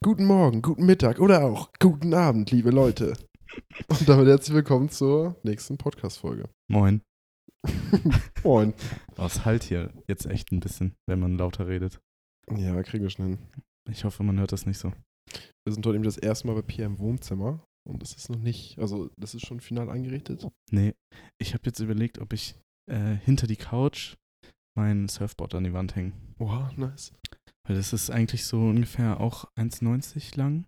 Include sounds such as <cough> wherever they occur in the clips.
Guten Morgen, guten Mittag oder auch guten Abend, liebe Leute. Und damit herzlich willkommen zur nächsten Podcast-Folge. Moin. <laughs> Moin. Es halt hier jetzt echt ein bisschen, wenn man lauter redet. Ja, kriegen wir schon hin. Ich hoffe, man hört das nicht so. Wir sind heute eben das erste Mal bei Pierre im Wohnzimmer und das ist noch nicht, also das ist schon final eingerichtet. Nee, ich habe jetzt überlegt, ob ich äh, hinter die Couch mein Surfboard an die Wand hänge. Wow, nice. Weil das ist eigentlich so ungefähr auch 1,90 lang.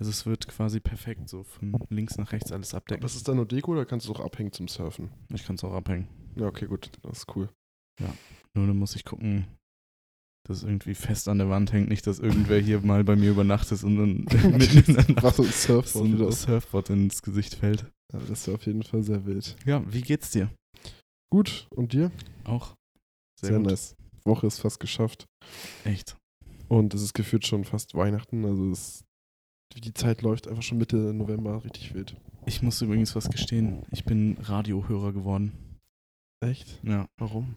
Also es wird quasi perfekt so von links nach rechts alles abdecken. Das ist dann nur Deko oder kannst du es auch abhängen zum Surfen? Ich kann es auch abhängen. Ja, okay, gut, das ist cool. Nur dann muss ich gucken, dass es irgendwie fest an der Wand hängt. Nicht, dass irgendwer hier <laughs> mal bei mir übernachtet und dann <laughs> <laughs> mitten in der Nacht so ein so Surfboard wieder ein. Surfboard ins Gesicht fällt. Ja, das ist auf jeden Fall sehr wild. Ja, wie geht's dir? Gut, und dir? Auch. Sehr, nice. Woche ist fast geschafft. Echt. Und es ist gefühlt schon fast Weihnachten. Also es, die Zeit läuft einfach schon Mitte November richtig wild. Ich muss übrigens was gestehen. Ich bin Radiohörer geworden. Echt? Ja. Warum?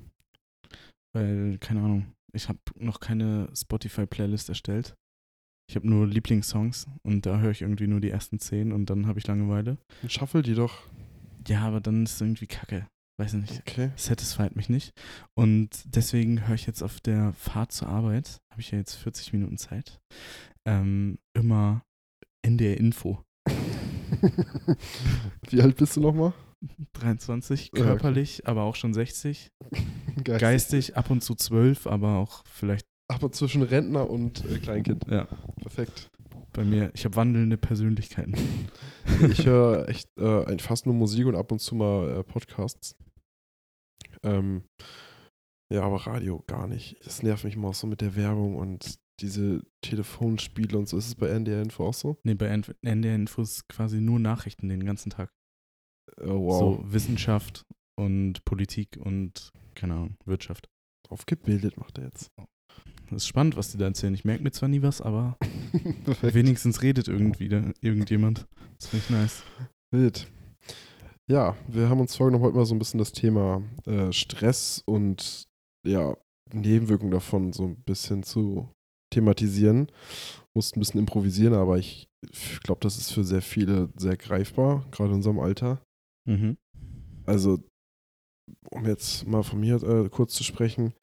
Weil, keine Ahnung, ich habe noch keine Spotify-Playlist erstellt. Ich habe nur Lieblingssongs und da höre ich irgendwie nur die ersten zehn und dann habe ich Langeweile. Dann shuffle die doch. Ja, aber dann ist es irgendwie kacke. Weiß nicht. Okay. Satisfied mich nicht. Und deswegen höre ich jetzt auf der Fahrt zur Arbeit, habe ich ja jetzt 40 Minuten Zeit, ähm, immer NDR Info. <laughs> Wie alt bist du nochmal? 23, Ja, okay. körperlich, aber auch schon 60. Geistig. Geistig ab und zu 12, aber auch vielleicht, Aber zwischen Rentner und äh, Kleinkind. ja, Perfekt. bei mir. Ich habe wandelnde Persönlichkeiten. Ich höre echt äh, fast nur Musik und ab und zu mal äh, Podcasts. Ähm, ja, aber Radio gar nicht. Das nervt mich mal auch so mit der Werbung und diese Telefonspiele und so. Ist es bei NDR Info auch so? Nee, bei NDR Info ist quasi nur Nachrichten den ganzen Tag. Oh, wow. So Wissenschaft und Politik und, keine Ahnung, Wirtschaft. Aufgebildet macht er jetzt. Das ist spannend, was die da erzählen. Ich merke mir zwar nie was, aber <laughs> wenigstens redet irgendwie da, irgendjemand. Das finde ich nice. Wild. Ja, wir haben uns vorgenommen, heute mal so ein bisschen das Thema äh, Stress und ja, Nebenwirkungen davon so ein bisschen zu thematisieren. Mussten ein bisschen improvisieren, aber ich glaube, das ist für sehr viele sehr greifbar, gerade in unserem Alter. Mhm. Also, um jetzt mal von mir äh, kurz zu sprechen,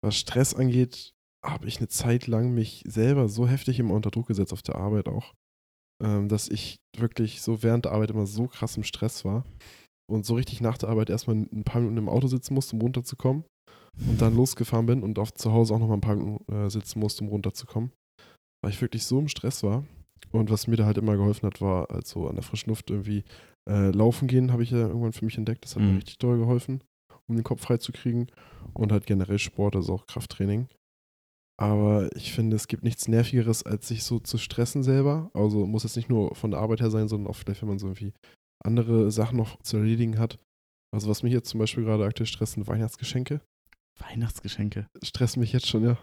was Stress angeht, habe ich eine Zeit lang mich selber so heftig immer unter Druck gesetzt auf der Arbeit auch, ähm, dass ich wirklich so während der Arbeit immer so krass im Stress war und so richtig nach der Arbeit erstmal ein paar Minuten im Auto sitzen musste, um runterzukommen und dann losgefahren bin und auf zu Hause auch noch mal ein paar Minuten äh, sitzen musste, um runterzukommen, weil ich wirklich so im Stress war. Und was mir da halt immer geholfen hat, war also an der frischen Luft irgendwie äh, laufen gehen, habe ich ja irgendwann für mich entdeckt. Das hat mir Mhm. richtig doll geholfen, um den Kopf frei zu kriegen. Und halt generell Sport, also auch Krafttraining. Aber ich finde, es gibt nichts Nervigeres, als sich so zu stressen selber. Also muss es nicht nur von der Arbeit her sein, sondern auch vielleicht, wenn man so irgendwie andere Sachen noch zu erledigen hat. Also was mich jetzt zum Beispiel gerade aktuell stresst, sind Weihnachtsgeschenke. Weihnachtsgeschenke. Stresst mich jetzt schon, ja.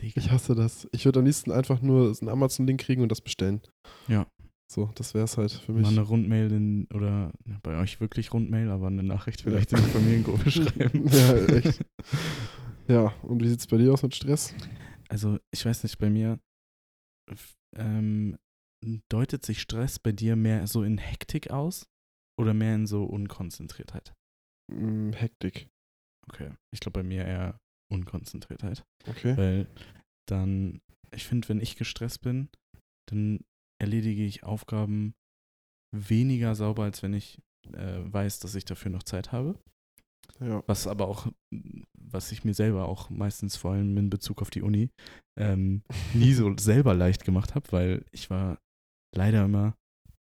Digga. Ich hasse das. Ich würde am liebsten einfach nur einen Amazon-Link kriegen und das bestellen. Ja. So, das wäre es halt für mich. Mal eine Rundmail in, oder ja, bei euch wirklich Rundmail, aber eine Nachricht vielleicht in die Familiengruppe <laughs> schreiben. Ja, echt. Ja, und wie sieht es bei dir aus mit Stress? Also, ich weiß nicht, bei mir ähm, deutet sich Stress bei dir mehr so in Hektik aus oder mehr in so Unkonzentriertheit? Hm, Hektik. Okay. Ich glaube, bei mir eher Unkonzentriertheit. Okay. Weil dann, ich finde, wenn ich gestresst bin, dann erledige ich Aufgaben weniger sauber, als wenn ich äh, weiß, dass ich dafür noch Zeit habe. Ja. Was aber auch, was ich mir selber auch meistens vor allem in Bezug auf die Uni ähm, nie so <laughs> selber leicht gemacht habe, weil ich war leider immer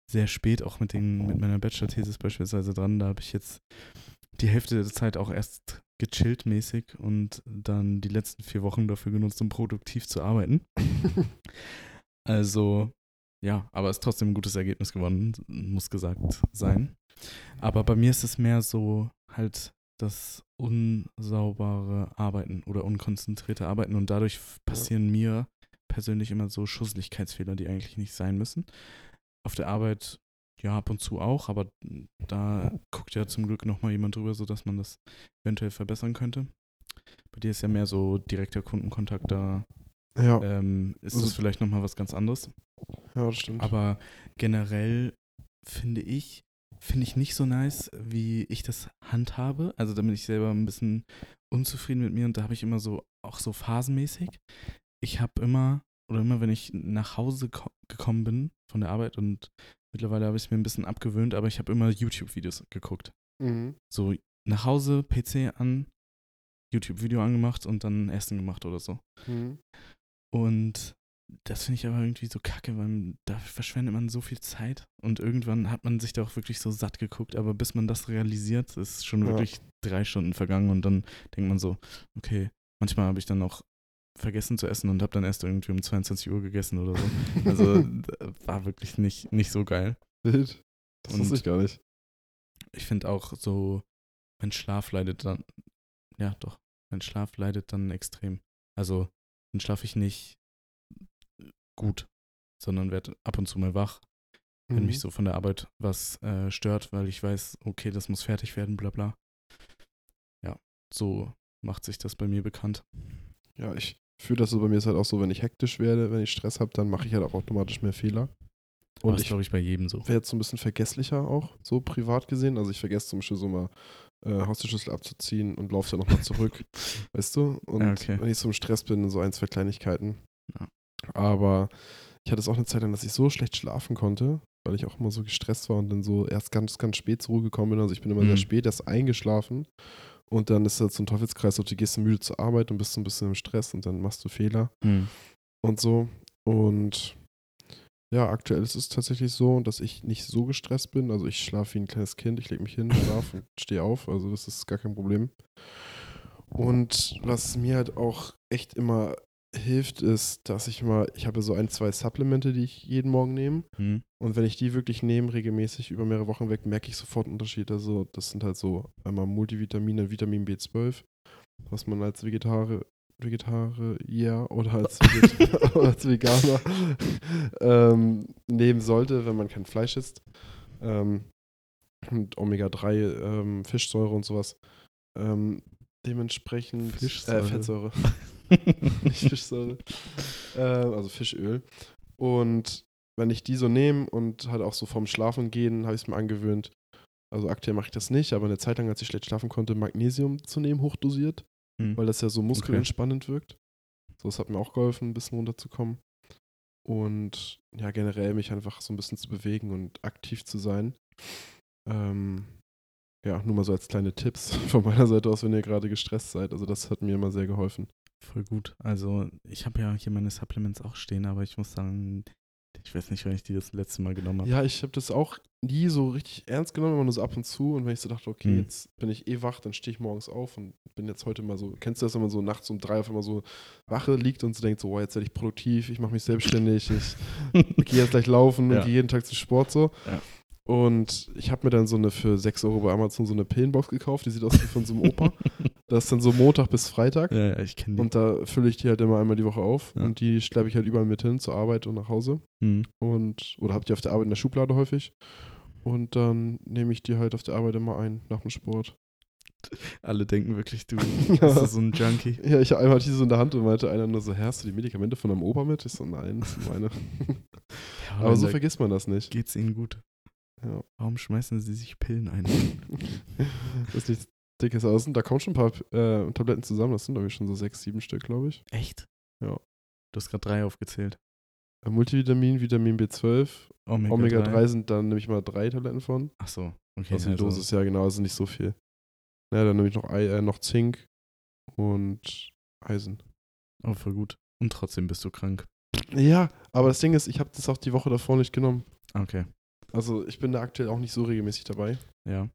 sehr spät auch mit, den, mit meiner Bachelor-Thesis beispielsweise dran. Da habe ich jetzt die Hälfte der Zeit auch erst gechillt mäßig und dann die letzten vier Wochen dafür genutzt, um produktiv zu arbeiten. <laughs> Also, ja, aber es ist trotzdem ein gutes Ergebnis geworden, muss gesagt sein. Aber bei mir ist es mehr so halt das unsaubere Arbeiten oder unkonzentrierte Arbeiten und dadurch passieren mir persönlich immer so Schusslichkeitsfehler, die eigentlich nicht sein müssen. Auf der Arbeit ja ab und zu auch, aber da guckt ja zum Glück nochmal jemand drüber, sodass man das eventuell verbessern könnte. Bei dir ist ja mehr so direkter Kundenkontakt, da Ja, ähm, ist Also- es vielleicht nochmal was ganz anderes. ja, das stimmt. Aber generell finde ich, finde ich nicht so nice, wie ich das handhabe. Also da bin ich selber ein bisschen unzufrieden mit mir und da habe ich immer so, auch so phasenmäßig. Ich habe immer, oder immer wenn ich nach Hause ko gekommen bin von der Arbeit und mittlerweile habe ich es mir ein bisschen abgewöhnt, aber ich habe immer YouTube-Videos geguckt. Mhm. So nach Hause, PC an, YouTube-Video angemacht und dann Essen gemacht oder so. Mhm. Und das finde ich aber irgendwie so kacke, weil da verschwendet man so viel Zeit und irgendwann hat man sich da auch wirklich so satt geguckt, aber bis man das realisiert, ist schon Ja. wirklich drei Stunden vergangen und dann denkt man so, okay, manchmal habe ich dann auch vergessen zu essen und habe dann erst irgendwie um 22 Uhr gegessen oder so. Also <laughs> war wirklich nicht, nicht so geil. Wild. Das Und- wusste ich gar nicht. Ich finde auch so, wenn Schlaf leidet dann, ja doch, wenn Schlaf leidet dann extrem. Also dann schlafe ich nicht gut, sondern werde ab und zu mal wach, wenn Mhm. mich so von der Arbeit was äh, stört, weil ich weiß, okay, das muss fertig werden, bla bla. Ja, so macht sich das bei mir bekannt. Ja, ich fühle das so, bei mir ist halt auch so, wenn ich hektisch werde, wenn ich Stress habe, dann mache ich halt auch automatisch mehr Fehler. Und das ich glaube ich bei jedem so. wäre jetzt so ein bisschen vergesslicher auch, so privat gesehen. Also ich vergesse zum Beispiel so mal äh, Haustürschlüssel abzuziehen und laufe dann nochmal zurück, <laughs> weißt du? Und Ja, okay. wenn ich so im Stress bin, so ein, zwei Kleinigkeiten. Ja. Aber ich hatte es auch eine Zeit lang, dass ich so schlecht schlafen konnte, weil ich auch immer so gestresst war und dann so erst ganz, ganz spät zur Ruhe gekommen bin. Also ich bin immer Mhm. sehr spät erst eingeschlafen. Und dann ist das so ein Teufelskreis, so, du gehst müde zur Arbeit und bist so ein bisschen im Stress und dann machst du Fehler Hm. und so. Und ja, aktuell ist es tatsächlich so, dass ich nicht so gestresst bin. Also ich schlafe wie ein kleines Kind, ich lege mich hin, schlafe und stehe auf. Also das ist gar kein Problem. Und was mir halt auch echt immer hilft, ist, dass ich mal, ich habe so ein, zwei Supplemente, die ich jeden Morgen nehme. Hm. Und wenn ich die wirklich nehme, regelmäßig über mehrere Wochen weg, merke ich sofort einen Unterschied. Also das sind halt so einmal Multivitamine, Vitamin B12, was man als Vegetarier, Vegetarier oder als, <laughs> Veget oder als Veganer ähm, nehmen sollte, wenn man kein Fleisch isst. Ähm, und Omega-3, ähm, Fischsäure und sowas. Ähm, dementsprechend Fischsäure. Äh, Fettsäure. <laughs> <laughs> Nicht Fischsäure. äh, also Fischöl. Und wenn ich die so nehme und halt auch so vorm Schlafen gehen, habe ich es mir angewöhnt. Also aktuell mache ich das nicht, aber eine Zeit lang, als ich schlecht schlafen konnte, Magnesium zu nehmen, hochdosiert, Hm. weil das ja so muskelentspannend wirkt. So, das hat mir auch geholfen, ein bisschen runterzukommen. Und ja, generell mich einfach so ein bisschen zu bewegen und aktiv zu sein. Ähm, ja, nur mal so als kleine Tipps <laughs> von meiner Seite aus, wenn ihr gerade gestresst seid. Also das hat mir immer sehr geholfen. Voll gut. Also ich habe ja hier meine Supplements auch stehen, aber ich muss sagen, ich weiß nicht, wann ich die das letzte Mal genommen habe. Ja, ich habe das auch nie so richtig ernst genommen, immer nur so ab und zu. Und wenn ich so dachte, okay, Hm. jetzt bin ich eh wach, dann stehe ich morgens auf und bin jetzt heute mal so, kennst du das, wenn man so nachts um drei auf einmal so wache liegt und so denkt, so, oh, jetzt werde ich produktiv, ich mache mich selbstständig, ich <laughs> gehe jetzt gleich laufen Ja. und gehe jeden Tag zum Sport so. Ja. Und ich habe mir dann so eine für 6 Euro bei Amazon so eine Pillenbox gekauft, die sieht aus wie von so einem Opa. <laughs> Das ist dann so Montag bis Freitag. ja, ja, ich kenne die. Und da fülle ich die halt immer einmal die Woche auf. Ja. Und die schleppe ich halt überall mit hin, zur Arbeit und nach Hause Hm. und oder habe die auf der Arbeit in der Schublade häufig. Und dann nehme ich die halt auf der Arbeit immer ein nach dem Sport. Alle denken wirklich, du Ja. <laughs> bist so ein Junkie. Ja, ich einmal hatte die so in der Hand und meinte einer nur so, hast du die Medikamente von deinem Opa mit? Ich so, nein, das sind meine. <laughs> Ja, Aber so vergisst man das nicht. geht's ihnen gut. Ja. Warum schmeißen sie sich Pillen ein? <laughs> das ist nichts Dickes aus. Und da kommen schon ein paar äh, Tabletten zusammen. Das sind, glaube ich, schon so sechs, sieben Stück, glaube ich. Echt? Ja. Du hast gerade drei aufgezählt. Äh, Multivitamin, Vitamin B12, Omega, Omega-3 3. sind dann nehme ich mal drei Tabletten von. Ach so. Okay. Also die also- Dosis, ja genau, also nicht so viel. Ja, dann nehme ich noch, Ei, äh, noch Zink und Eisen. Oh, voll gut. Und trotzdem bist du krank. Ja, aber das Ding ist, ich habe das auch die Woche davor nicht genommen. Okay. Also ich bin da aktuell auch nicht so regelmäßig dabei. Ja.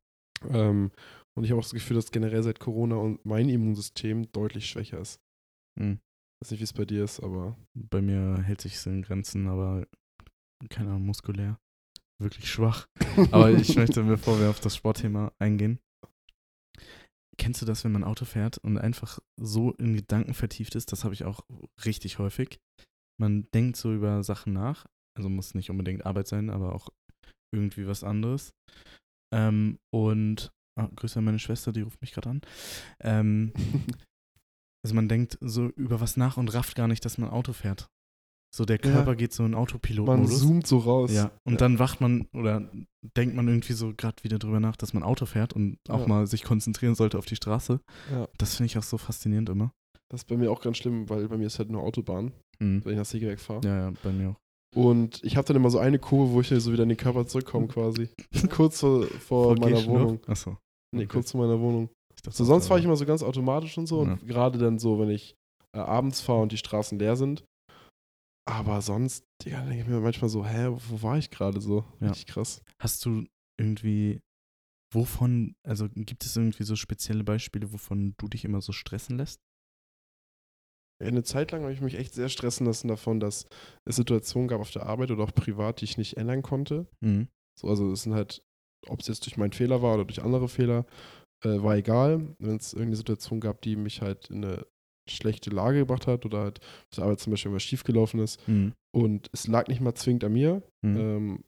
Ähm, und ich habe auch das Gefühl, dass generell seit Corona und mein Immunsystem deutlich schwächer ist. Hm. weiß nicht, wie es bei dir ist, aber Bei mir hält sich in Grenzen, aber keine Ahnung, muskulär. Wirklich schwach. Aber ich <laughs> möchte, bevor wir auf das Sportthema eingehen, kennst du das, wenn man Auto fährt und einfach so in Gedanken vertieft ist? Das habe ich auch richtig häufig. Man denkt so über Sachen nach, also muss nicht unbedingt Arbeit sein, aber auch irgendwie was anderes. Ähm, und ah, Grüße an meine Schwester, die ruft mich gerade an. Ähm, <laughs> also man denkt so über was nach und rafft gar nicht, dass man Auto fährt. So der Ja. Körper geht so in Man Autopilot-Modus. zoomt so raus. Ja, und Ja. dann wacht man oder denkt man irgendwie so gerade wieder drüber nach, dass man Auto fährt und auch Ja. mal sich konzentrieren sollte auf die Straße. Ja. Das finde ich auch so faszinierend immer. Das ist bei mir auch ganz schlimm, weil bei mir ist halt nur Autobahn, Mhm. wenn ich nach Segeberg fahre. Ja, ja, bei mir auch. Und ich habe dann immer so eine Kurve, wo ich so wieder in den Körper zurückkomme quasi. <laughs> kurz vor, vor meiner? Wohnung. Achso. Nee, Okay. kurz vor meiner Wohnung. Dachte, So, sonst fahre ich immer so ganz automatisch und so. Ja. Und gerade dann so, wenn ich äh, abends fahre und die Straßen leer sind. Aber sonst, Digga, denke ich mir manchmal so, hä, wo war ich gerade so? Ja. Richtig krass. Hast du irgendwie, wovon, also gibt es irgendwie so spezielle Beispiele, wovon du dich immer so stressen lässt? Eine Zeit lang habe ich mich echt sehr stressen lassen davon, dass es Situationen gab auf der Arbeit oder auch privat, die ich nicht ändern konnte. Mhm. So, also es sind halt, ob es jetzt durch meinen Fehler war oder durch andere Fehler, äh, war egal. Wenn es irgendeine Situation gab, die mich halt in eine schlechte Lage gebracht hat oder halt auf der Arbeit zum Beispiel was schiefgelaufen ist Mhm. und es lag nicht mal zwingend an mir Mhm. ähm,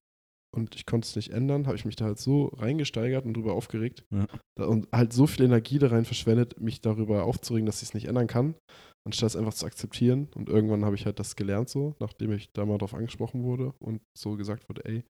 und ich konnte es nicht ändern, habe ich mich da halt so reingesteigert und drüber aufgeregt Ja. und halt so viel Energie da rein verschwendet, mich darüber aufzuregen, dass ich es nicht ändern kann, anstatt es einfach zu akzeptieren. Und irgendwann habe ich halt das gelernt so, nachdem ich da mal drauf angesprochen wurde und so gesagt wurde, ey,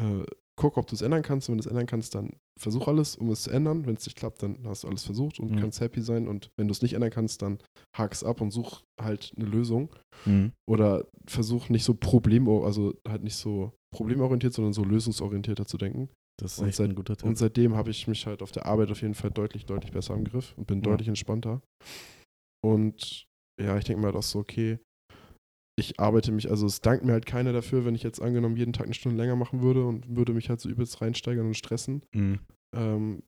äh, guck, ob du es ändern kannst. Und wenn du es ändern kannst, dann versuch alles, um es zu ändern. Wenn es nicht klappt, dann hast du alles versucht und Mhm. kannst happy sein. Und wenn du es nicht ändern kannst, dann hak es ab und such halt eine Lösung. Mhm. Oder versuch nicht so problem, also halt nicht so problemorientiert, sondern so lösungsorientierter zu denken. Das ist Und echt seit- ein guter Tipp. Und seitdem habe ich mich halt auf der Arbeit auf jeden Fall deutlich, deutlich besser im Griff und bin Ja. deutlich entspannter. Und ja, ich denke mir halt auch so, okay, ich arbeite mich, also es dankt mir halt keiner dafür, wenn ich jetzt angenommen jeden Tag eine Stunde länger machen würde und würde mich halt so übelst reinsteigern und stressen. Mhm. Ähm,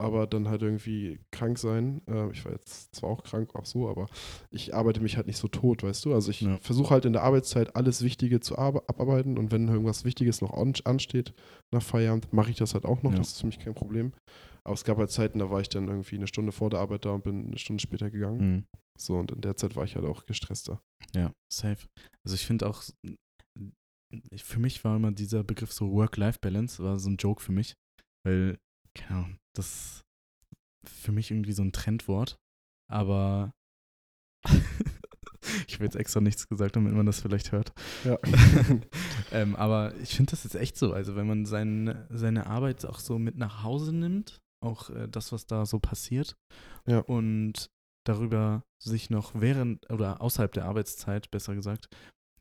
aber dann halt irgendwie krank sein. Äh, ich war jetzt zwar auch krank, auch so, aber ich arbeite mich halt nicht so tot, weißt du? Also ich Ja. versuche halt in der Arbeitszeit alles Wichtige zu arbe- abarbeiten und wenn irgendwas Wichtiges noch an ansteht nach Feierabend, mache ich das halt auch noch. Ja. Das ist für mich kein Problem. Aber es gab halt Zeiten, da war ich dann irgendwie eine Stunde vor der Arbeit da und bin eine Stunde später gegangen. Mhm. So, und in der Zeit war ich halt auch gestresster. Ja, safe. Also ich finde auch, ich- für mich war immer dieser Begriff so Work-Life-Balance, war so ein Joke für mich, weil, keine Ahnung, das für mich irgendwie so ein Trendwort, aber <laughs> ich habe jetzt extra nichts gesagt, damit man das vielleicht hört. Ja. <laughs> ähm, aber ich finde das jetzt echt so, also wenn man sein, seine Arbeit auch so mit nach Hause nimmt, auch äh, das, was da so passiert Ja. und darüber sich noch während oder außerhalb der Arbeitszeit, besser gesagt,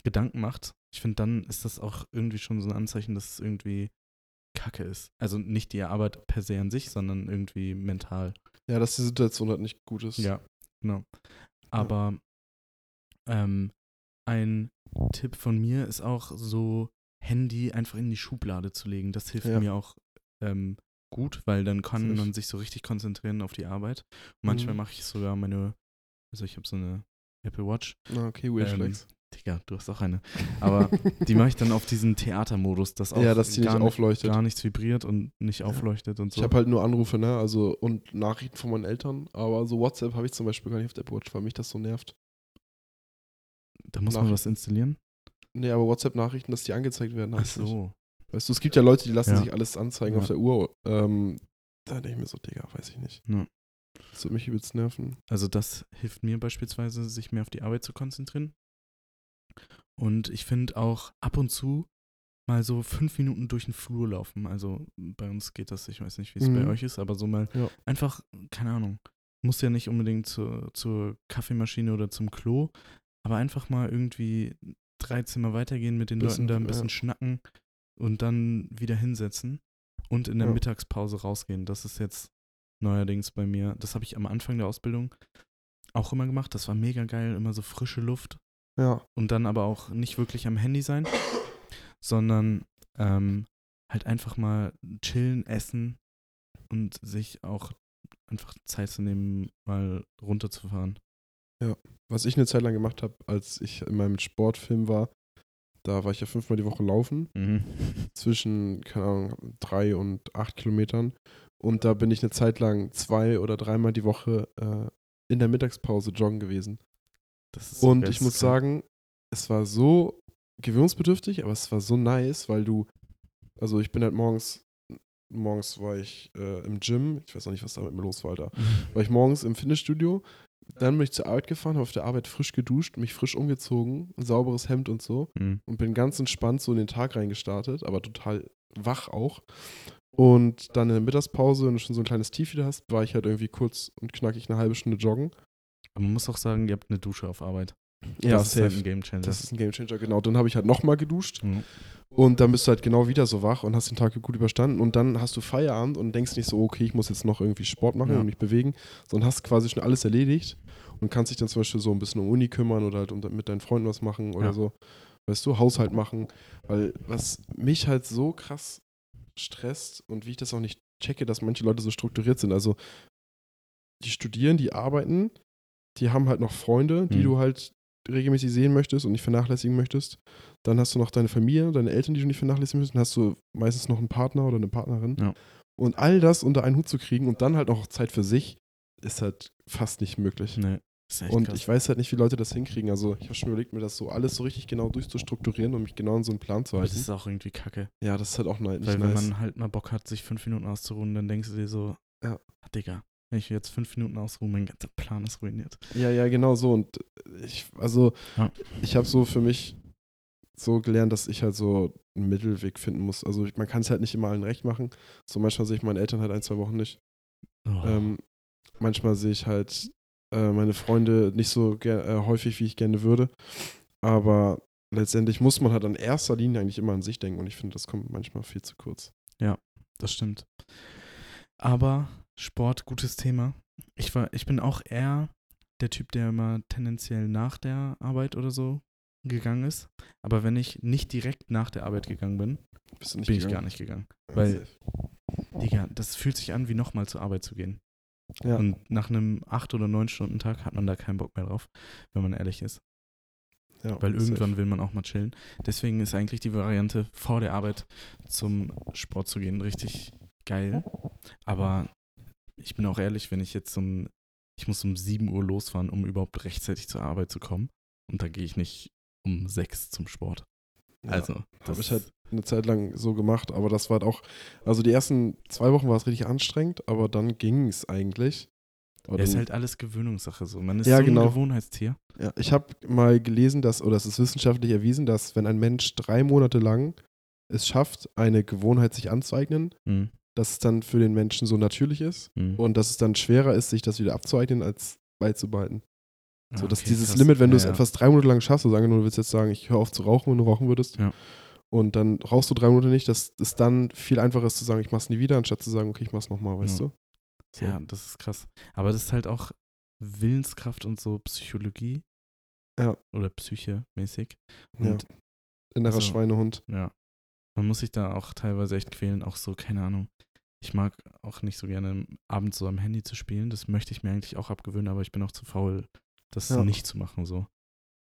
Gedanken macht, ich finde, dann ist das auch irgendwie schon so ein Anzeichen, dass es irgendwie Kacke ist. Also nicht die Arbeit per se an sich, sondern irgendwie mental. ja, dass die Situation halt nicht gut ist. Ja, genau. Aber ähm, ein Tipp von mir ist auch so, Handy einfach in die Schublade zu legen. Das hilft Ja. mir auch ähm, gut, weil dann kann man sich so richtig konzentrieren auf die Arbeit. Manchmal Mhm. mache ich sogar meine, also ich habe so eine Apple Watch. Na, okay, weird Ähm, flex. Digga, du hast auch eine. Aber die mache ich dann auf diesen Theatermodus, dass auch Ja, dass die nicht gar, aufleuchtet. gar nichts vibriert und nicht Ja. aufleuchtet und so. Ich habe halt nur Anrufe, ne? Also und Nachrichten von meinen Eltern, aber so WhatsApp habe ich zum Beispiel gar nicht auf der Apple Watch, weil mich das so nervt. da muss man Nachrichten. was installieren. Nee, aber WhatsApp-Nachrichten, dass die angezeigt werden. Ach nicht. so. Weißt du, es gibt ja Leute, die lassen Ja. sich alles anzeigen Ja. auf der Uhr. Ähm, da denke ich mir so, Digga, weiß ich nicht. Ja. Das würde mich übelst nerven. Also das hilft mir beispielsweise, sich mehr auf die Arbeit zu konzentrieren. Und ich finde auch ab und zu mal so fünf Minuten durch den Flur laufen. Also bei uns geht das, ich weiß nicht, wie es bei Mhm. euch ist, aber so mal Ja. einfach, keine Ahnung, muss ja nicht unbedingt zur, zur Kaffeemaschine oder zum Klo, aber einfach mal irgendwie drei Zimmer weitergehen mit den Bisschen, Leuten da ein ja. bisschen schnacken und dann wieder hinsetzen und in der Ja. Mittagspause rausgehen. Das ist jetzt neuerdings bei mir, das habe ich am Anfang der Ausbildung auch immer gemacht. Das war mega geil, immer so frische Luft Ja. und dann aber auch nicht wirklich am Handy sein, sondern ähm, halt einfach mal chillen, essen und sich auch einfach Zeit zu nehmen, mal runterzufahren. Was ich eine Zeit lang gemacht habe, als ich in meinem Sportfilm war, da war ich ja fünfmal die Woche laufen, Mhm. zwischen, keine Ahnung, drei und acht Kilometern. Und da bin ich eine Zeit lang zwei oder dreimal die Woche äh, in der Mittagspause joggen gewesen. Das ist so Und ich muss geisteskrank. sagen, es war so gewöhnungsbedürftig, aber es war so nice, weil du, also ich bin halt morgens, morgens war ich äh, im Gym, ich weiß noch nicht, was da mit mir los war, Alter. <laughs> War ich morgens im Fitnessstudio, dann bin ich zur Arbeit gefahren, habe auf der Arbeit frisch geduscht, mich frisch umgezogen, ein sauberes Hemd und so Mhm. und bin ganz entspannt so in den Tag reingestartet, aber total wach auch. Und dann in der Mittagspause, wenn du schon so ein kleines Tief wieder hast, war ich halt irgendwie kurz und knackig eine halbe Stunde joggen. Aber man muss auch sagen, ihr habt eine Dusche auf Arbeit. Ja, das ist halt ein Game Changer. Das ist ein Gamechanger, genau. Dann habe ich halt nochmal geduscht Mhm. und dann bist du halt genau wieder so wach und hast den Tag gut überstanden und dann hast du Feierabend und denkst nicht so, okay, ich muss jetzt noch irgendwie Sport machen Ja. und mich bewegen, sondern hast quasi schon alles erledigt und kannst dich dann zum Beispiel so ein bisschen um Uni kümmern oder halt mit deinen Freunden was machen oder Ja. so, weißt du, Haushalt machen, weil was mich halt so krass stresst und wie ich das auch nicht checke, dass manche Leute so strukturiert sind, also die studieren, die arbeiten, die haben halt noch Freunde, die Mhm. du halt regelmäßig sehen möchtest und nicht vernachlässigen möchtest. Dann hast du noch deine Familie, deine Eltern, die du nicht vernachlässigen möchtest. Dann hast du meistens noch einen Partner oder eine Partnerin. Ja. Und all das unter einen Hut zu kriegen und dann halt auch Zeit für sich, ist halt fast nicht möglich. Nee, ist echt Und krass. ich weiß halt nicht, wie Leute das hinkriegen. Also ich habe schon überlegt, mir das so alles so richtig genau durchzustrukturieren und mich genau in so einen Plan zu Aber das halten. ist auch irgendwie kacke. Ja, das ist halt auch nicht Weil wenn nice. man halt mal Bock hat, sich fünf Minuten auszuruhen, dann denkst du dir so, Ja. "Ah, Digga, wenn ich jetzt fünf Minuten ausruhe, mein ganzer Plan ist ruiniert. Ja, ja, genau so. Und ich, also, Ja. ich habe so für mich so gelernt, dass ich halt so einen Mittelweg finden muss. Also ich, man kann es halt nicht immer allen recht machen. So manchmal sehe ich meine Eltern halt ein, zwei Wochen nicht. Oh. Ähm, manchmal sehe ich halt äh, meine Freunde nicht so äh, häufig, wie ich gerne würde. Aber letztendlich muss man halt in erster Linie eigentlich immer an sich denken. Und ich finde, das kommt manchmal viel zu kurz. Das stimmt. Aber Sport, gutes Thema. Ich, war, ich bin auch eher der Typ, der immer tendenziell nach der Arbeit oder so gegangen ist. Aber wenn ich nicht direkt nach der Arbeit gegangen bin, bin ich gegangen? gar nicht gegangen. Weil- safe. Digga, das fühlt sich an, wie nochmal zur Arbeit zu gehen. Ja. Und nach einem 8- oder 9-Stunden-Tag hat man da keinen Bock mehr drauf, wenn man ehrlich ist. ja, Weil safe. irgendwann will man auch mal chillen. Deswegen ist eigentlich die Variante, vor der Arbeit zum Sport zu gehen, richtig geil. Aber ich bin auch ehrlich, wenn ich jetzt um, ich muss um 7 Uhr losfahren, um überhaupt rechtzeitig zur Arbeit zu kommen. Und da gehe ich nicht um 6 zum Sport. Ja. Also, Habe ich halt eine Zeit lang so gemacht, aber das war halt auch, also die ersten zwei Wochen war es richtig anstrengend, aber dann ging es eigentlich. Aber ja, ist halt alles Gewöhnungssache so. Man ist Ja, so genau. ein Gewohnheitstier. ja, ich habe mal gelesen, dass, oder es ist wissenschaftlich erwiesen, dass wenn ein Mensch drei Monate lang es schafft, eine Gewohnheit sich anzueignen, Mhm. Dass es dann für den Menschen so natürlich ist Mhm. und dass es dann schwerer ist, sich das wieder abzueignen, als beizubehalten. So, Ah, dass okay, dieses krass. Limit, wenn du es Ja, ja. etwas drei Monate lang schaffst, so sagen, du willst jetzt sagen, ich höre auf zu rauchen, wenn du rauchen würdest, Ja. und dann rauchst du drei Monate nicht, dass es dann viel einfacher ist zu sagen, ich mach's nie wieder, anstatt zu sagen, okay, ich mach's nochmal, weißt Ja. du? So. Ja, das ist krass. Aber das ist halt auch Willenskraft und so Psychologie. Ja. Oder Psyche mäßig. Ja. Und Innerer so. Schweinehund. ja. Man muss sich da auch teilweise echt quälen, auch so, keine Ahnung. Ich mag auch nicht so gerne abends so am Handy zu spielen. Das möchte ich mir eigentlich auch abgewöhnen, aber ich bin auch zu faul, das Ja. nicht zu machen. So.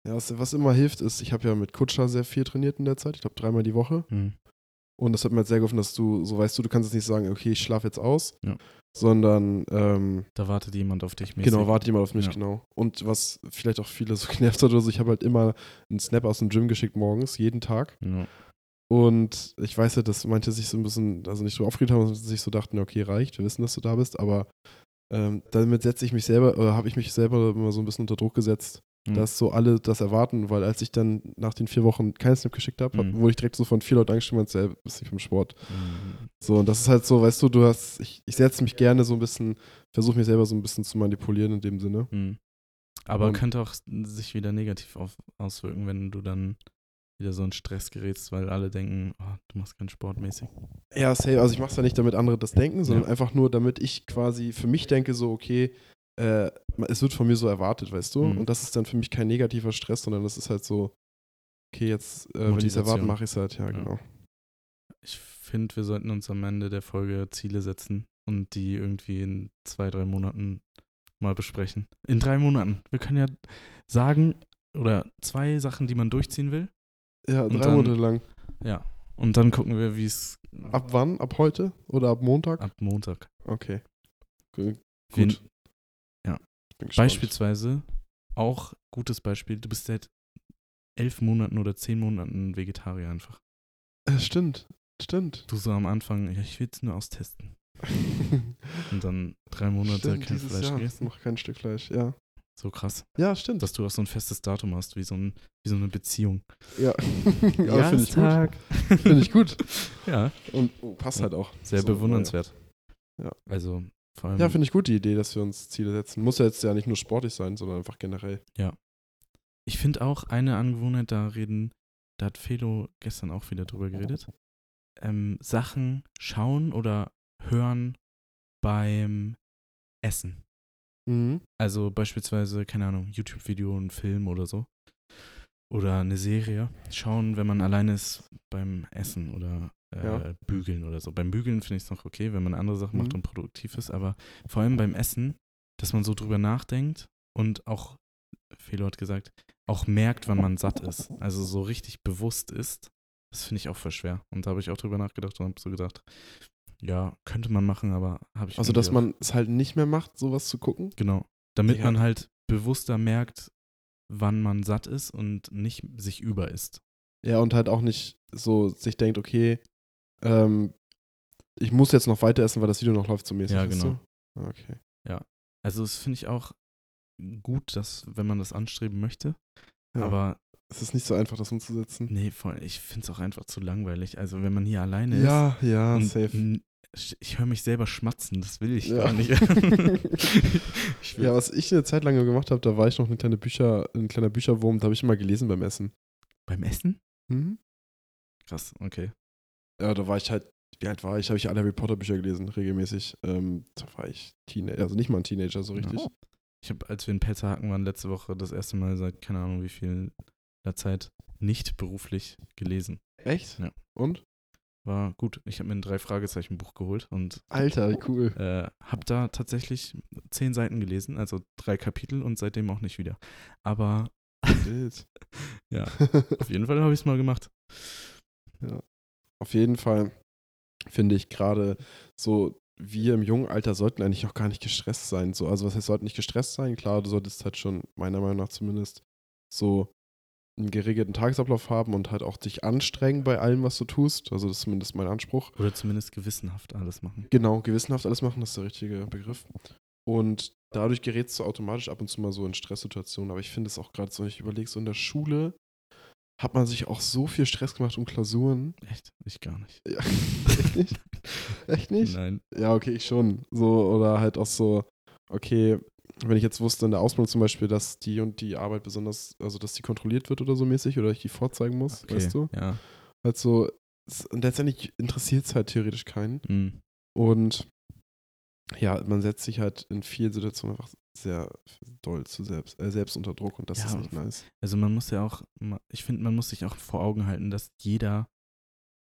Ja, was, was immer hilft, ist, ich habe ja mit Kutscher sehr viel trainiert in der Zeit, ich glaube dreimal die Woche. Hm. Und das hat mir halt sehr geholfen, dass du, so weißt du, du kannst jetzt nicht sagen, okay, ich schlafe jetzt aus, Ja. sondern ähm, Da wartet jemand auf dich mäßig. genau, warte jemand auf mich, Ja. genau. Und was vielleicht auch viele so <laughs> genervt hat oder so, ich habe halt immer einen Snap aus dem Gym geschickt morgens, jeden Tag. Ja. Und ich weiß ja, dass manche sich so ein bisschen, also nicht so aufgeregt haben, sondern sich so dachten, okay, reicht, wir wissen, dass du da bist, aber ähm, damit setze ich mich selber, oder habe ich mich selber immer so ein bisschen unter Druck gesetzt, Hm. dass so alle das erwarten, weil als ich dann nach den vier Wochen keinen Snap geschickt habe, Mhm. wurde ich direkt so von vier Leuten angeschrieben und gesagt, bist nicht vom Sport. Hm. So, und das ist halt so, weißt du, du hast, ich, ich setze mich gerne so ein bisschen, versuche mich selber so ein bisschen zu manipulieren in dem Sinne. Hm. Aber Und- könnte auch sich wieder negativ auf, auswirken, wenn du dann wieder so in Stress gerätst, weil alle denken, oh, du machst keinen Sport mäßig. Ja, safe. Also ich mache es ja nicht, damit andere das denken, sondern Ja. einfach nur, damit ich quasi für mich denke, so, okay, äh, es wird von mir so erwartet, weißt du? Mhm. Und das ist dann für mich kein negativer Stress, sondern das ist halt so, okay, jetzt, äh, wenn die es erwarten, mache ich es halt, ja, Ja. genau. Ich finde, wir sollten uns am Ende der Folge Ziele setzen und die irgendwie in zwei, drei Monaten mal besprechen. In drei Monaten. Wir können ja sagen, oder zwei Sachen, die man durchziehen will. Ja, drei dann- Monate lang. Ja. Und dann gucken wir, wie es Ab wann? Ab heute? Oder ab Montag? ab Montag. Okay. Gut. Bin gespannt. Beispielsweise, auch gutes Beispiel, du bist seit elf Monaten oder zehn Monaten Vegetarier einfach. Äh, stimmt. Stimmt. Du so am Anfang, ja, ich will es nur austesten. <laughs> Und dann drei Monate Stimmt, kein Fleisch Jahr gegessen. noch kein Stück Fleisch, ja. So krass. Ja, stimmt. Dass du auch so ein festes Datum hast, wie so, ein, wie so eine Beziehung. Ja, <laughs> ja finde ich gut. Finde ich gut. <laughs> Ja, Und oh, passt halt auch. sehr So, bewundernswert. Ja. Also vor allem, Ja, finde ich gut, die Idee, dass wir uns Ziele setzen. Muss ja jetzt ja nicht nur sportlich sein, sondern einfach generell. ich finde auch eine Angewohnheit, da reden, da hat Felo gestern auch wieder drüber geredet. Ähm, Sachen schauen oder hören beim Essen. Mhm. Also beispielsweise, keine Ahnung, YouTube-Video, ein Film oder so. Oder eine Serie. Schauen, wenn man alleine ist beim Essen oder äh, Ja. Bügeln oder so. Beim Bügeln finde ich es noch okay, wenn man andere Sachen macht Mhm. und produktiv ist, aber vor allem beim Essen, dass man so drüber nachdenkt und auch, Felo hat gesagt, auch merkt, wann man satt ist. Also so richtig bewusst ist. Das finde ich auch voll schwer. Und da habe ich auch drüber nachgedacht und habe so gedacht, ja, könnte man machen, aber habe ich Also, dass man es halt nicht mehr macht, sowas zu gucken. Genau. Damit Ja. man halt bewusster merkt, wann man satt ist und nicht sich über isst. Ja, und halt auch nicht so sich denkt, okay, ähm, ich muss jetzt noch weiter essen, weil das Video noch läuft, so mäßig. Ja, genau. du? Ah, Okay. Also das finde ich auch gut, dass, wenn man das anstreben möchte. Ja. Aber es ist nicht so einfach, das umzusetzen. nee, voll, ich finde es auch einfach zu langweilig. Also wenn man hier alleine Ja, ja, ist und safe. n- ich höre mich selber schmatzen, das will ich Ja. gar nicht. <laughs> <laughs> ich will, Ja, was ich eine Zeit lang gemacht habe, da war ich noch eine kleine Bücher, ein kleiner Bücherwurm, da habe ich immer gelesen beim Essen. beim Essen? Mhm. Krass, okay. Ja, da war ich halt, wie alt war ich? Habe ich alle Harry Potter Bücher gelesen, regelmäßig. Ähm, da war ich Teenager, also nicht mal ein Teenager, so richtig. Ja. Ich habe, als wir in Pelzerhaken waren letzte Woche, das erste Mal seit keine Ahnung wie viel Zeit nicht beruflich gelesen. Echt? Ja. Und? War gut. Ich habe mir ein drei Fragezeichen Buch geholt und Alter, cool. äh, habe da tatsächlich zehn Seiten gelesen, also drei Kapitel und seitdem auch nicht wieder. Aber <laughs> ja, <laughs> auf jeden Fall habe ich es mal gemacht. Auf jeden Fall finde ich gerade so, wir im jungen Alter sollten eigentlich auch gar nicht gestresst sein. So, also was heißt, sollten nicht gestresst sein? Klar, du solltest halt schon, meiner Meinung nach zumindest, so einen geregelten Tagesablauf haben und halt auch dich anstrengen bei allem, was du tust. Also das ist zumindest mein Anspruch. Oder zumindest gewissenhaft alles machen. Genau, gewissenhaft alles machen, das ist der richtige Begriff. Und dadurch gerätst du automatisch ab und zu mal so in Stresssituationen. Aber ich finde es auch gerade so, wenn ich überlege, so in der Schule hat man sich auch so viel Stress gemacht um Klausuren. Echt? Ich gar nicht. Ja, <laughs> echt nicht? Echt nicht? Nein. Ja, okay, ich schon. So, oder halt auch so, okay, wenn ich jetzt wusste in der Ausbildung zum Beispiel, dass die und die Arbeit besonders, also dass die kontrolliert wird oder so mäßig oder ich die vorzeigen muss, Okay. weißt du? Ja. So, es- und letztendlich interessiert es halt theoretisch keinen. Hm. Und ja, man setzt sich halt in vielen Situationen einfach sehr doll zu selbst, äh, selbst unter Druck und das Ja, ist nicht nice. Also man muss ja auch, ich finde, man muss sich auch vor Augen halten, dass jeder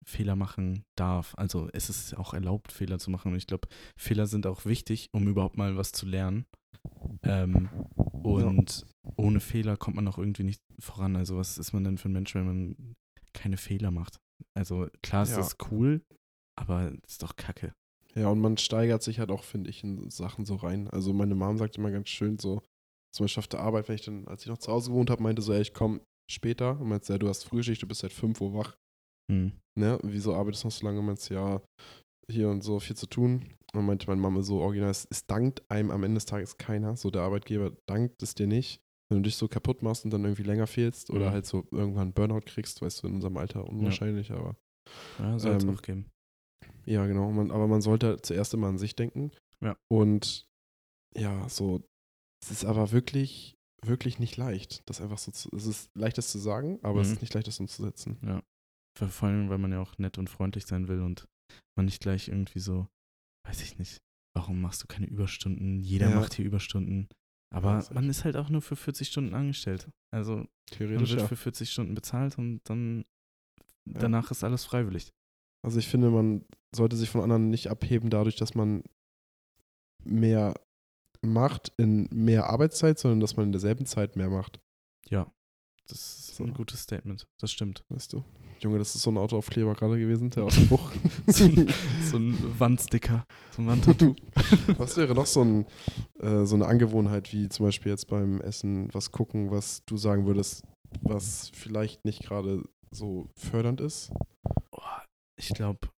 Fehler machen darf. Also es ist auch erlaubt, Fehler zu machen. Und ich glaube, Fehler sind auch wichtig, um überhaupt mal was zu lernen. Ähm, und ohne Fehler kommt man auch irgendwie nicht voran. Also was ist man denn für ein Mensch, wenn man keine Fehler macht? Also klar ist Ja. das cool, aber das ist doch kacke. Ja, und man steigert sich halt auch, finde ich, in Sachen so rein. Also meine Mom sagt immer ganz schön so, zum Beispiel auf der Arbeit, wenn ich dann, als ich noch zu Hause gewohnt habe, meinte so, ey, ich komme später. Und meinte, ja, du hast Frühschicht, du bist seit 5 Uhr wach. Hm. Ne? Wieso arbeitest du noch so lange? Und meinte, ja, hier und so viel zu tun. Und meinte meine Mama so original, es, es dankt einem am Ende des Tages keiner. So der Arbeitgeber dankt es dir nicht. Wenn du dich so kaputt machst und dann irgendwie länger fehlst oder Mhm. halt so irgendwann Burnout kriegst, weißt du, in unserem Alter unwahrscheinlich, aber Ja, soll es Ähm, auch geben. ja, genau. Man, aber man sollte zuerst immer an sich denken. Ja. Und ja, so, es ist aber wirklich, wirklich nicht leicht. Das einfach so zu, es ist leicht, das zu sagen, aber es Mhm. ist nicht leicht, das umzusetzen. Ja. Vor allem, weil man ja auch nett und freundlich sein will und man nicht gleich irgendwie so, weiß ich nicht, warum machst du keine Überstunden? Jeder Ja. macht hier Überstunden. Aber safe. man ist halt auch nur für 40 Stunden angestellt. Also man wird für 40 Stunden bezahlt und dann Ja. danach ist alles freiwillig. Also ich finde, man sollte sich von anderen nicht abheben dadurch, dass man mehr macht in mehr Arbeitszeit, sondern dass man in derselben Zeit mehr macht. Ja. Das ist ein So. gutes Statement. Das stimmt. Weißt du? Junge, das ist so ein Autoaufkleber gerade gewesen, der Ausspruch. <laughs> So ein, so ein Wandsticker, so ein Wandtattoo. <laughs> Was wäre noch so, ein, äh, so eine Angewohnheit, wie zum Beispiel jetzt beim Essen was gucken, was du sagen würdest, was vielleicht nicht gerade so fördernd ist? Oh, ich glaube,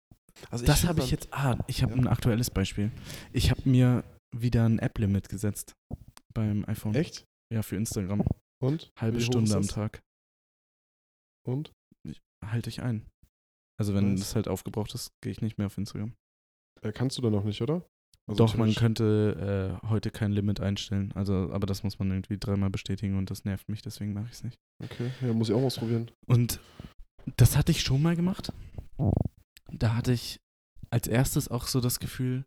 Also das habe ich jetzt. Ah, ich habe Ja. ein aktuelles Beispiel. Ich habe mir wieder ein App-Limit gesetzt beim iPhone. Echt? Ja, für Instagram. Und? Halbe Stunde am? Tag. Und? Halte ich ein. Also wenn Nice. das halt aufgebraucht ist, gehe ich nicht mehr auf Instagram. Äh, kannst du da noch nicht, oder? Also Doch, man könnte äh, heute kein Limit einstellen. Also, aber das muss man irgendwie dreimal bestätigen und das nervt mich, deswegen mache ich es nicht. Okay, ja, muss ich auch mal ausprobieren. Und das hatte ich schon mal gemacht. Da hatte ich als erstes auch so das Gefühl,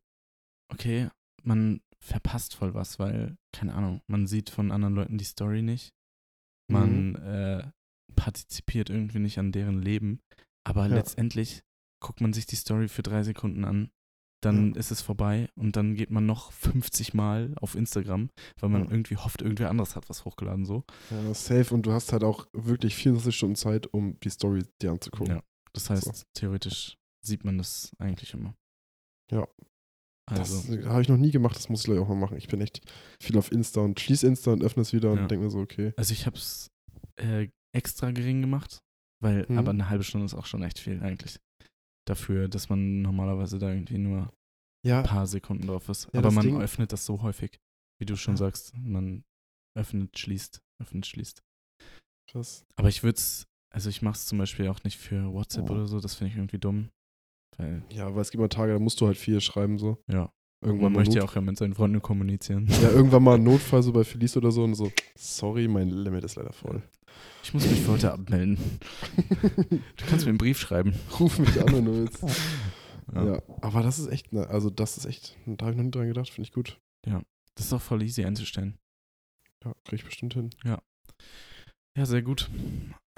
okay, man verpasst voll was, weil, keine Ahnung, man sieht von anderen Leuten die Story nicht. Man Mhm. äh, partizipiert irgendwie nicht an deren Leben. Aber Ja. letztendlich guckt man sich die Story für drei Sekunden an, dann ist es vorbei und dann geht man noch 50 Mal auf Instagram, weil man Ja. irgendwie hofft, irgendwer anderes hat was hochgeladen so. Ja, safe. Und du hast halt auch wirklich 24 Stunden Zeit, um die Story dir anzugucken. Ja. Das heißt, theoretisch sieht man das eigentlich immer. Ja. Also, Das habe ich noch nie gemacht, das muss ich gleich auch mal machen. Ich bin echt viel auf Insta und schließe Insta und öffne es wieder Ja. und denke mir so, okay. also ich habe es äh, extra gering gemacht, weil Mhm. aber eine halbe Stunde ist auch schon echt viel eigentlich. Dafür, dass man normalerweise da irgendwie nur Ja, ein paar Sekunden drauf ist. Ja, aber man Ding- öffnet das so häufig, wie du schon sagst. Man öffnet, schließt, öffnet, schließt. krass. Aber ich würde es, also ich mache es zum Beispiel auch nicht für WhatsApp oder so, das finde ich irgendwie dumm. Weil, Ja, weil es gibt mal Tage, da musst du halt viel schreiben, so. ja, Irgendwann man möchte ja auch ja mit seinen Freunden kommunizieren. ja, irgendwann mal ein <laughs> Notfall so bei Felice oder so und so, sorry, mein Limit ist leider voll. Ich muss mich für heute abmelden. <laughs> Du kannst mir einen Brief schreiben. Ruf mich an, wenn du willst. <laughs> Ja. Ja. aber das ist echt, ne, also das ist echt, da habe ich noch nie dran gedacht, finde ich gut. Das ist auch voll easy einzustellen. Ja, kriege ich bestimmt hin. Ja, sehr gut.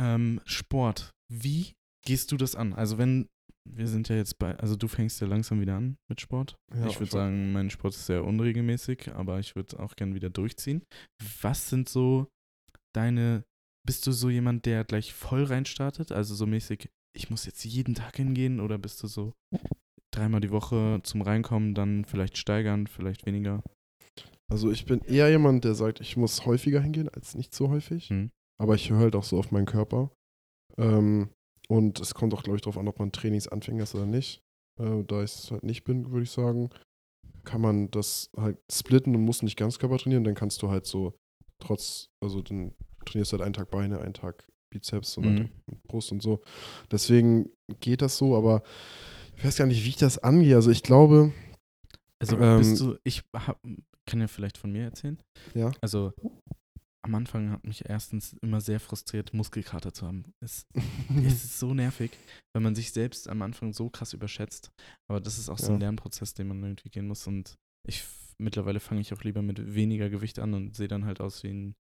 Ähm, Sport. Wie gehst du das an? Also wenn, wir sind ja jetzt bei, also du fängst ja langsam wieder an mit Sport. Ja, ich würde sagen, mein Sport ist sehr unregelmäßig, aber ich würde auch gern wieder durchziehen. Was sind so deine, bist du so jemand, der gleich voll reinstartet? Also so mäßig, ich muss jetzt jeden Tag hingehen oder bist du so dreimal die Woche zum Reinkommen, dann vielleicht steigern, vielleicht weniger? Also ich bin eher jemand, der sagt, ich muss häufiger hingehen als nicht so häufig. Hm. Aber ich höre halt auch so auf meinen Körper. Ähm, und es kommt auch, glaube ich, darauf an, ob man Trainingsanfänger ist oder nicht. Äh, da ich es halt nicht bin, würde ich sagen, kann man das halt splitten und muss nicht ganz Körper trainieren. Dann kannst du halt so trotz, also dann trainierst du halt einen Tag Beine, einen Tag Bizeps und Mhm. Brust und so. Deswegen geht das so, aber ich weiß gar nicht, wie ich das angehe. Also ich glaube, Also Ähm, bist du, ich hab, kann ja vielleicht von mir erzählen. ja, Also am Anfang hat mich erstens immer sehr frustriert, Muskelkater zu haben. Es, <laughs> es ist so nervig, wenn man sich selbst am Anfang so krass überschätzt. Aber das ist auch so ein. Lernprozess, den man irgendwie gehen muss. Und ich mittlerweile fange ich auch lieber mit weniger Gewicht an und sehe dann halt aus wie ein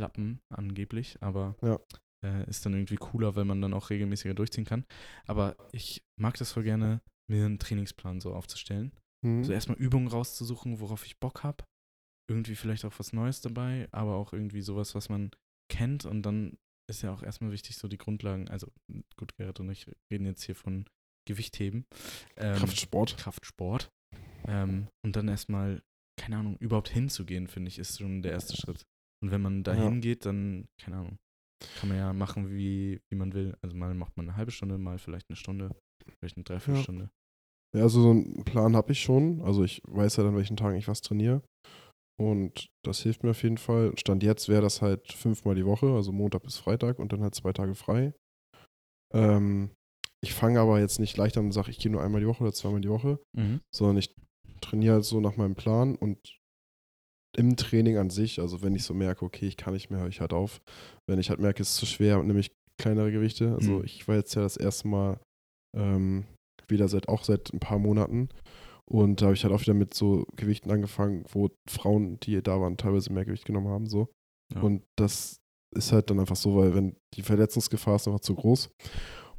Lappen, angeblich. Aber Ja. äh, ist dann irgendwie cooler, weil man dann auch regelmäßiger durchziehen kann. Aber ich mag das voll gerne, mir einen Trainingsplan so aufzustellen. Mhm. So erstmal Übungen rauszusuchen, worauf ich Bock habe. Irgendwie vielleicht auch was Neues dabei, aber auch irgendwie sowas, was man kennt. Und dann ist ja auch erstmal wichtig, so die Grundlagen. Also gut, Gerrit und ich reden jetzt hier von Gewichtheben. Ähm, Kraftsport. Kraftsport. Ähm, und dann erstmal, keine Ahnung, überhaupt hinzugehen, finde ich, ist schon der erste Schritt. Und wenn man da Ja. hingeht, dann, keine Ahnung, kann man ja machen, wie, wie man will. Also mal macht man eine halbe Stunde, mal vielleicht eine Stunde, vielleicht eine Dreiviertelstunde. Ja, also so einen Plan habe ich schon. Also ich weiß ja dann, welchen Tagen ich was trainiere. Und das hilft mir auf jeden Fall. Stand jetzt wäre das halt fünfmal die Woche, also Montag bis Freitag und dann halt zwei Tage frei. Ähm, ich fange aber jetzt nicht leicht an und sage, ich gehe nur einmal die Woche oder zweimal die Woche, Mhm. sondern ich trainiere halt so nach meinem Plan und im Training an sich, also wenn ich so merke, okay, ich kann nicht mehr, höre ich halt auf. Wenn ich halt merke, es ist zu schwer, nehme ich kleinere Gewichte. Also Mhm. ich war jetzt ja das erste Mal ähm, wieder seit auch seit ein paar Monaten. Und da habe ich halt auch wieder mit so Gewichten angefangen, wo Frauen, die da waren, teilweise mehr Gewicht genommen haben. So. Ja. Und das ist halt dann einfach so, weil wenn die Verletzungsgefahr ist einfach zu groß.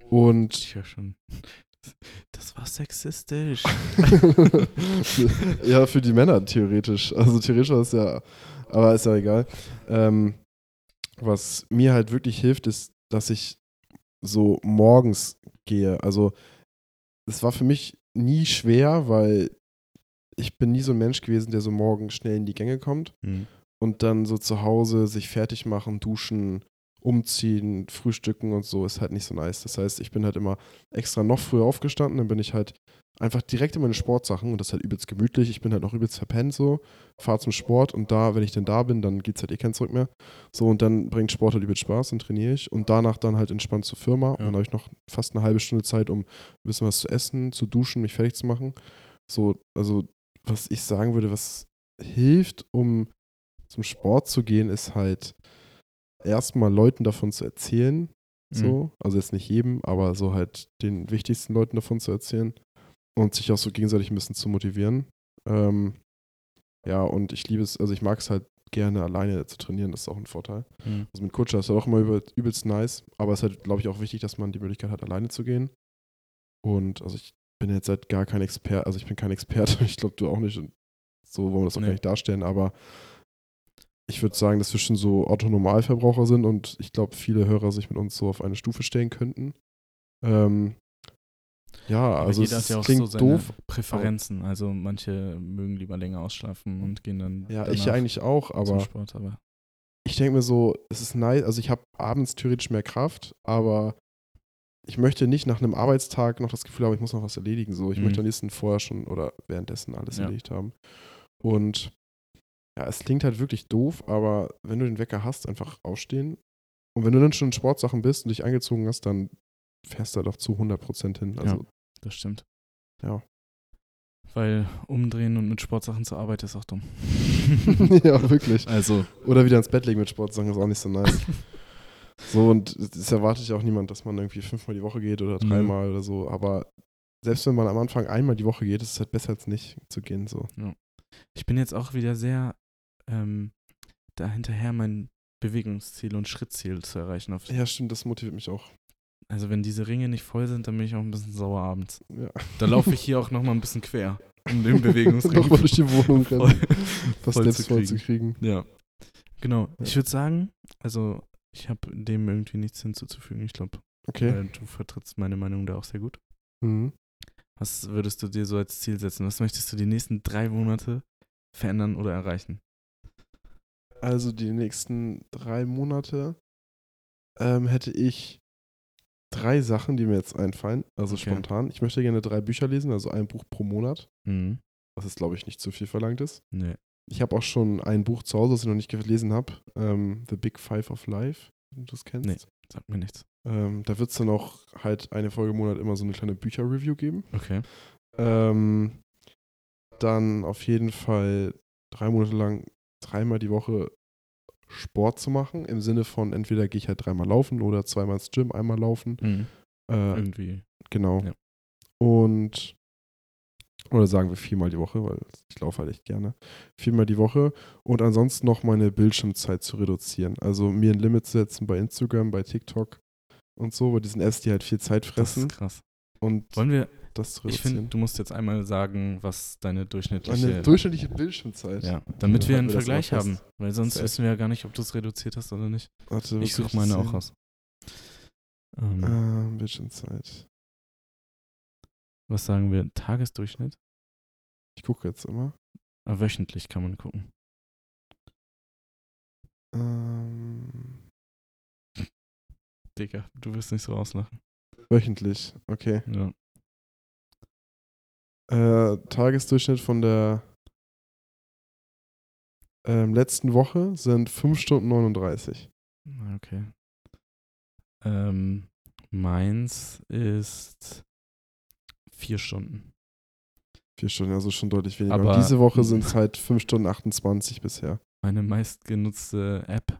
Und Ich höre schon. <laughs> Das war sexistisch. <laughs> ja, für die Männer theoretisch. Also theoretisch war es ja, aber ist ja egal. Ähm, was mir halt wirklich hilft, ist, dass ich so morgens gehe. Also es war für mich nie schwer, weil ich bin nie so ein Mensch gewesen, der so morgens schnell in die Gänge kommt Mhm. und dann so zu Hause sich fertig machen, duschen, umziehen, frühstücken und so ist halt nicht so nice. Das heißt, ich bin halt immer extra noch früher aufgestanden, dann bin ich halt einfach direkt in meine Sportsachen und das ist halt übelst gemütlich. Ich bin halt noch übelst verpennt so, fahre zum Sport und da, wenn ich denn da bin, dann geht es halt eh kein Zurück mehr. So und dann bringt Sport halt übelst Spaß, dann trainiere ich und danach dann halt entspannt zur Firma und Ja. dann habe ich noch fast eine halbe Stunde Zeit, um ein bisschen was zu essen, zu duschen, mich fertig zu machen. So, also was ich sagen würde, was hilft, um zum Sport zu gehen, ist halt erstmal Leuten davon zu erzählen, so, also jetzt nicht jedem, aber so halt den wichtigsten Leuten davon zu erzählen und sich auch so gegenseitig ein bisschen zu motivieren. Ähm, ja, und ich liebe es, also ich mag es halt gerne alleine zu trainieren, das ist auch ein Vorteil. Mhm. Also mit Kutscher ist halt auch immer übel, übelst nice, aber es ist halt, glaube ich, auch wichtig, dass man die Möglichkeit hat, alleine zu gehen. Und also ich bin jetzt halt gar kein Experte, also ich bin kein Experte, <laughs> ich glaube du auch nicht und so wollen wir das auch Nee. gar nicht darstellen, aber ich würde sagen, dass wir schon so Otto-Normalverbraucher sind und ich glaube, viele Hörer sich mit uns so auf eine Stufe stellen könnten. Ähm, ja, Aber also jeder es hat ja auch klingt so seine doof. Präferenzen. Also manche mögen lieber länger ausschlafen und gehen dann Ja, ich eigentlich auch, aber Sport, aber ich denke mir so, es ist nice, also ich habe abends theoretisch mehr Kraft, aber ich möchte nicht nach einem Arbeitstag noch das Gefühl haben, ich muss noch was erledigen. So, ich Mhm. möchte am liebsten vorher schon oder währenddessen alles Ja. erledigt haben. Und ja, es klingt halt wirklich doof, aber wenn du den Wecker hast, einfach aufstehen. Und wenn du dann schon in Sportsachen bist und dich angezogen hast, dann fährst du da doch zu 100% hin. Also, das stimmt. Ja. Weil umdrehen und mit Sportsachen zur Arbeit ist auch dumm. <laughs> ja, wirklich. Also, Oder wieder ins Bett legen mit Sportsachen ist auch nicht so nice. <laughs> so, und das erwartet ja auch niemand, dass man irgendwie fünfmal die Woche geht oder Nö. dreimal oder so. Aber selbst wenn man am Anfang einmal die Woche geht, ist es halt besser als nicht zu gehen. So. ich bin jetzt auch wieder sehr ähm, da hinterher, mein Bewegungsziel und Schrittziel zu erreichen. Auf, Ja, stimmt, das motiviert mich auch. Also wenn diese Ringe nicht voll sind, dann bin ich auch ein bisschen sauer abends. Ja. Da laufe ich hier auch nochmal ein bisschen quer, um den <laughs> Bewegungsring Nochmal durch die Wohnung voll, rennen, was voll zu voll zu kriegen. Ja, genau. Ja. Ich würde sagen, also ich habe dem irgendwie nichts hinzuzufügen. Ich glaube, Okay. du vertrittst meine Meinung da auch sehr gut. Mhm. Was würdest du dir so als Ziel setzen? Was möchtest du die nächsten drei Monate verändern oder erreichen? Also die nächsten drei Monate ähm, hätte ich drei Sachen, die mir jetzt einfallen, also Okay. spontan. Ich möchte gerne drei Bücher lesen, also ein Buch pro Monat, Mhm. was jetzt, glaube ich, nicht zu viel verlangt ist. Nee. Ich habe auch schon ein Buch zu Hause, das ich noch nicht gelesen habe, ähm, The Big Five of Life, wenn du das kennst. Nee. Sagt mir nichts. Ähm, da wird es dann auch halt eine Folge im Monat immer so eine kleine Bücher-Review geben. Okay. Ähm, dann auf jeden Fall drei Monate lang dreimal die Woche Sport zu machen, im Sinne von entweder gehe ich halt dreimal laufen oder zweimal ins Gym, einmal laufen. Mhm. Äh, Irgendwie. genau. Ja. Und oder sagen wir viermal die Woche, weil ich laufe halt echt gerne. Viermal die Woche und ansonsten noch meine Bildschirmzeit zu reduzieren. Also mir ein Limit zu setzen bei Instagram, bei TikTok und so, bei diesen Apps, die halt viel Zeit Das fressen ist krass. und Wollen wir, das zu ich reduzieren. finde, du musst jetzt einmal sagen, was deine durchschnittliche. Eine durchschnittliche Bildschirmzeit. ja, damit Ja, wir einen mal Vergleich fest. haben. Weil sonst Safe. wissen wir ja gar nicht, ob du es reduziert hast oder nicht. Warte, Ich suche meine auch sehen? raus. Ähm, Ähm, Bildschirmzeit. Was sagen wir? Tagesdurchschnitt? Ich gucke jetzt immer. Ah, wöchentlich kann man gucken. Ähm, Digga, du wirst nicht so auslachen. wöchentlich, okay. Ja. Äh, Tagesdurchschnitt von der ähm, letzten Woche sind 5 Stunden 39. Ah, Okay. Ähm, meins ist vier Stunden. 4 Stunden, also schon deutlich weniger. Aber- Und diese Woche sind es halt 5 Stunden 28 bisher. Meine meistgenutzte App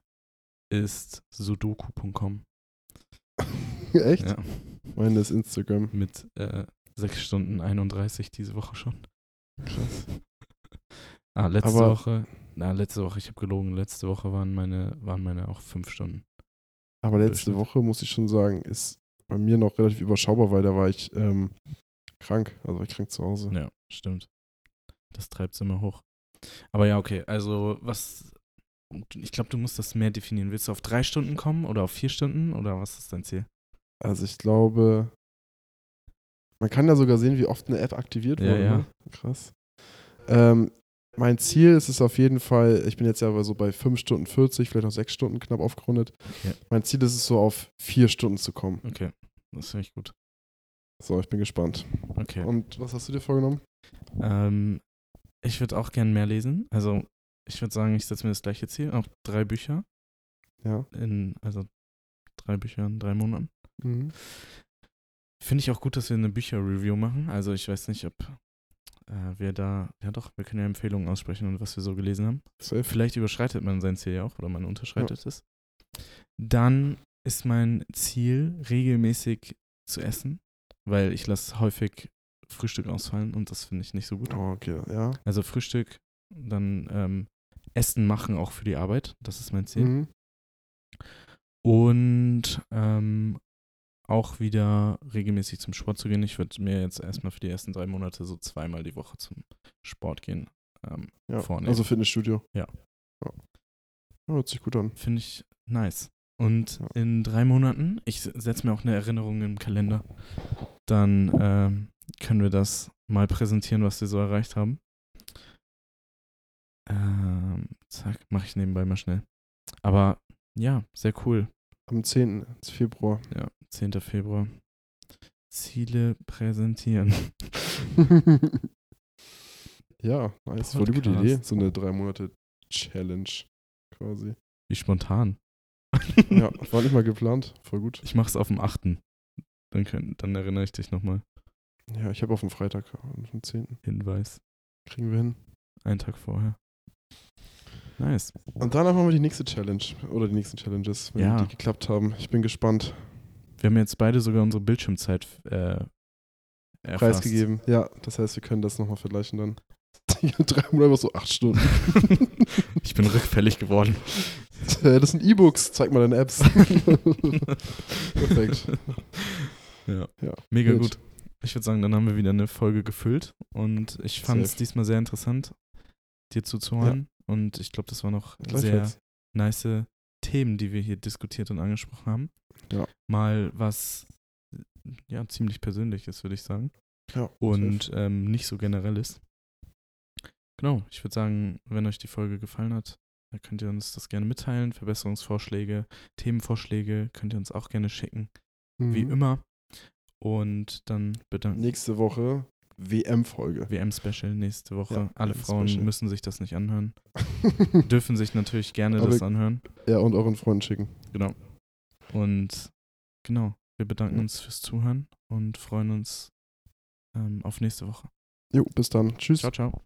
ist sudoku.com. <laughs> Echt? Ja, Meine ist Instagram. mit äh, 6 Stunden 31 diese Woche schon. Krass. <laughs> Ah, letzte Aber- Woche, na, letzte Woche, ich habe gelogen, letzte Woche waren meine, waren meine auch 5 Stunden. Aber letzte. Woche, muss ich schon sagen, ist bei mir noch relativ überschaubar, weil da war ich ähm, krank. Also war ich krank zu Hause. Ja, stimmt. Das treibt es immer hoch. Aber ja, okay, also was, ich glaube, du musst das mehr definieren. Willst du auf drei Stunden kommen oder auf vier Stunden oder was ist dein Ziel? Also ich glaube, man kann ja sogar sehen, wie oft eine App aktiviert Ja, wurde. ja. Ne? Krass. Ähm, mein Ziel ist es auf jeden Fall, ich bin jetzt ja aber so bei 5 Stunden 40, vielleicht auch 6 Stunden knapp aufgerundet. Okay. Mein Ziel ist es so auf 4 Stunden zu kommen. Okay, das finde ich gut. So, ich bin gespannt. Okay. Und was hast du dir vorgenommen? Ähm, ich würde auch gern mehr lesen. Also ich würde sagen, ich setze mir das gleiche Ziel, auch drei Bücher Ja. in, also drei Bücher in drei Monaten. Mhm. Finde ich auch gut, dass wir eine Bücher-Review machen. Also ich weiß nicht, ob äh, wir da, ja doch, wir können ja Empfehlungen aussprechen und was wir so gelesen haben. Safe. Vielleicht überschreitet man sein Ziel ja auch oder man unterschreitet es. Dann ist mein Ziel, regelmäßig zu essen, weil ich lasse häufig Frühstück ausfallen und das finde ich nicht so gut. Oh, okay, ja. Also Frühstück, dann ähm, Essen machen auch für die Arbeit, das ist mein Ziel. Mhm. Und ähm, auch wieder regelmäßig zum Sport zu gehen. Ich würde mir jetzt erstmal für die ersten drei Monate so zweimal die Woche zum Sport gehen. Ähm, Ja. vornehmen. Also Fitnessstudio. Ja. ja. Ja, Hört sich gut an. Finde ich nice. Und Ja. in drei Monaten, ich setze mir auch eine Erinnerung im Kalender, dann ähm, können wir das mal präsentieren, was wir so erreicht haben. Ähm, zack, mache ich nebenbei mal schnell. Aber ja, sehr cool. Am 10. Februar. Ja, 10. Februar. Ziele präsentieren. <laughs> ja, nice. Voll die gute. Idee. So eine drei Monate Challenge quasi. Wie spontan. Ja, war nicht mal geplant. Voll gut. Ich mache es auf dem 8. Dann, können, dann erinnere ich dich nochmal. Ja, ich habe auf dem Freitag, auf dem 10. Hinweis. Kriegen wir hin. Einen Tag vorher. Nice. Und danach machen wir die nächste Challenge. Oder die nächsten Challenges, wenn Ja. die geklappt haben. Ich bin gespannt. Wir haben jetzt beide sogar unsere Bildschirmzeit äh, erfasst. Preisgegeben. Ja, das heißt, wir können das nochmal vergleichen dann. <laughs> Drei Monate einfach so acht Stunden. <laughs> ich bin rückfällig geworden. <laughs> Äh, das sind E-Books. Zeig mal deine Apps. Perfekt. Ja. Ja, Mega gut. gut. Ich würde sagen, dann haben wir wieder eine Folge gefüllt und ich fand es diesmal sehr interessant, dir zuzuhören. Und ich glaube, das waren noch sehr nice Themen, die wir hier diskutiert und angesprochen haben. Ja. Mal was ja ziemlich Persönliches, würde ich sagen. Ja, Und ähm, nicht so generell ist. Genau, ich würde sagen, wenn euch die Folge gefallen hat, dann könnt ihr uns das gerne mitteilen. Verbesserungsvorschläge, Themenvorschläge könnt ihr uns auch gerne schicken, safe. wie Mhm. immer. Und dann bedanken Nächste Woche WM-Folge. WM-Special nächste Woche. Ja, Alle Frauen müssen sich das nicht anhören. <laughs> Dürfen sich natürlich gerne Aber- das anhören. ja, und euren Freunden schicken. Genau. Und genau, wir bedanken Ja. uns fürs Zuhören und freuen uns ähm, auf nächste Woche. Jo, bis dann. Tschüss. Ciao, ciao.